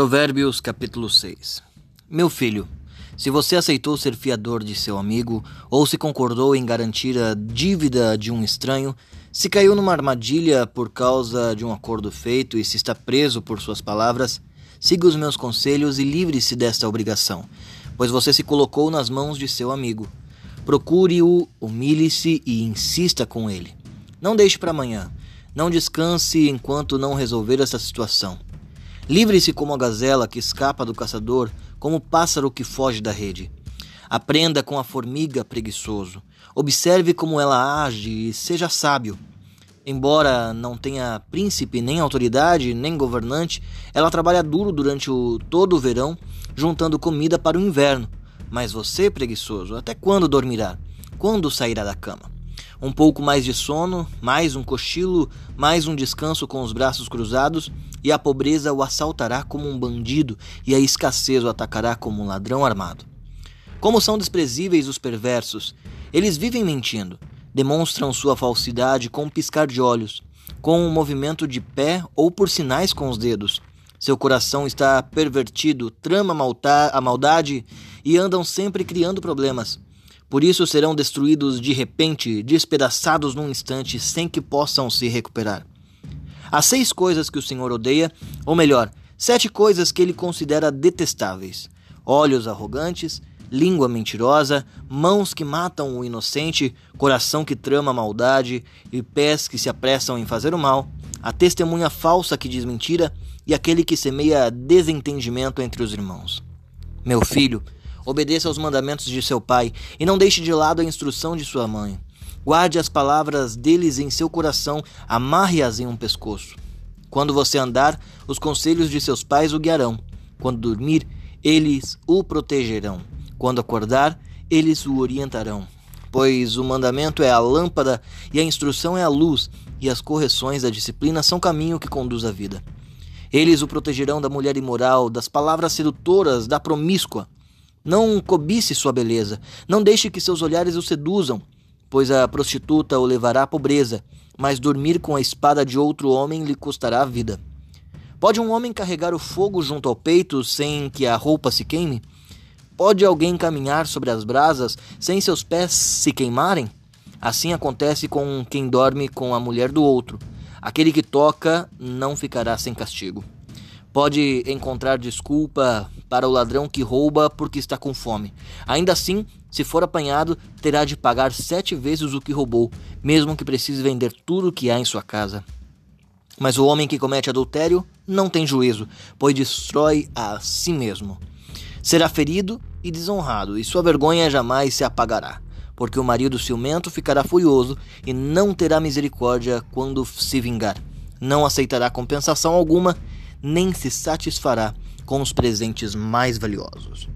Provérbios capítulo 6 Meu filho, se você aceitou ser fiador de seu amigo, ou se concordou em garantir a dívida de um estranho, se caiu numa armadilha por causa de um acordo feito e se está preso por suas palavras, siga os meus conselhos e livre-se desta obrigação, pois você se colocou nas mãos de seu amigo. Procure-o, humilhe-se e insista com ele. Não deixe para amanhã. Não descanse enquanto não resolver essa situação. Livre-se como a gazela que escapa do caçador, como o pássaro que foge da rede. Aprenda com a formiga preguiçoso. Observe como ela age e seja sábio. Embora não tenha príncipe, nem autoridade, nem governante, ela trabalha duro durante o, todo o verão, juntando comida para o inverno. Mas você, preguiçoso, até quando dormirá? Quando sairá da cama? Um pouco mais de sono, mais um cochilo, mais um descanso com os braços cruzados, e a pobreza o assaltará como um bandido, e a escassez o atacará como um ladrão armado. Como são desprezíveis os perversos! Eles vivem mentindo, demonstram sua falsidade com um piscar de olhos, com um movimento de pé ou por sinais com os dedos. Seu coração está pervertido, trama a maldade e andam sempre criando problemas. Por isso serão destruídos de repente, despedaçados num instante, sem que possam se recuperar. Há seis coisas que o Senhor odeia, ou melhor, sete coisas que ele considera detestáveis: olhos arrogantes, língua mentirosa, mãos que matam o inocente, coração que trama maldade e pés que se apressam em fazer o mal, a testemunha falsa que diz mentira e aquele que semeia desentendimento entre os irmãos. Meu filho, Obedeça aos mandamentos de seu pai e não deixe de lado a instrução de sua mãe. Guarde as palavras deles em seu coração, amarre-as em um pescoço. Quando você andar, os conselhos de seus pais o guiarão. Quando dormir, eles o protegerão. Quando acordar, eles o orientarão. Pois o mandamento é a lâmpada e a instrução é a luz, e as correções da disciplina são caminho que conduz à vida. Eles o protegerão da mulher imoral, das palavras sedutoras, da promíscua. Não cobice sua beleza, não deixe que seus olhares o seduzam, pois a prostituta o levará à pobreza, mas dormir com a espada de outro homem lhe custará a vida. Pode um homem carregar o fogo junto ao peito sem que a roupa se queime? Pode alguém caminhar sobre as brasas sem seus pés se queimarem? Assim acontece com quem dorme com a mulher do outro. Aquele que toca não ficará sem castigo. Pode encontrar desculpa para o ladrão que rouba porque está com fome. Ainda assim, se for apanhado, terá de pagar sete vezes o que roubou, mesmo que precise vender tudo o que há em sua casa. Mas o homem que comete adultério não tem juízo, pois destrói a si mesmo. Será ferido e desonrado, e sua vergonha jamais se apagará, porque o marido ciumento ficará furioso e não terá misericórdia quando se vingar. Não aceitará compensação alguma nem se satisfará com os presentes mais valiosos.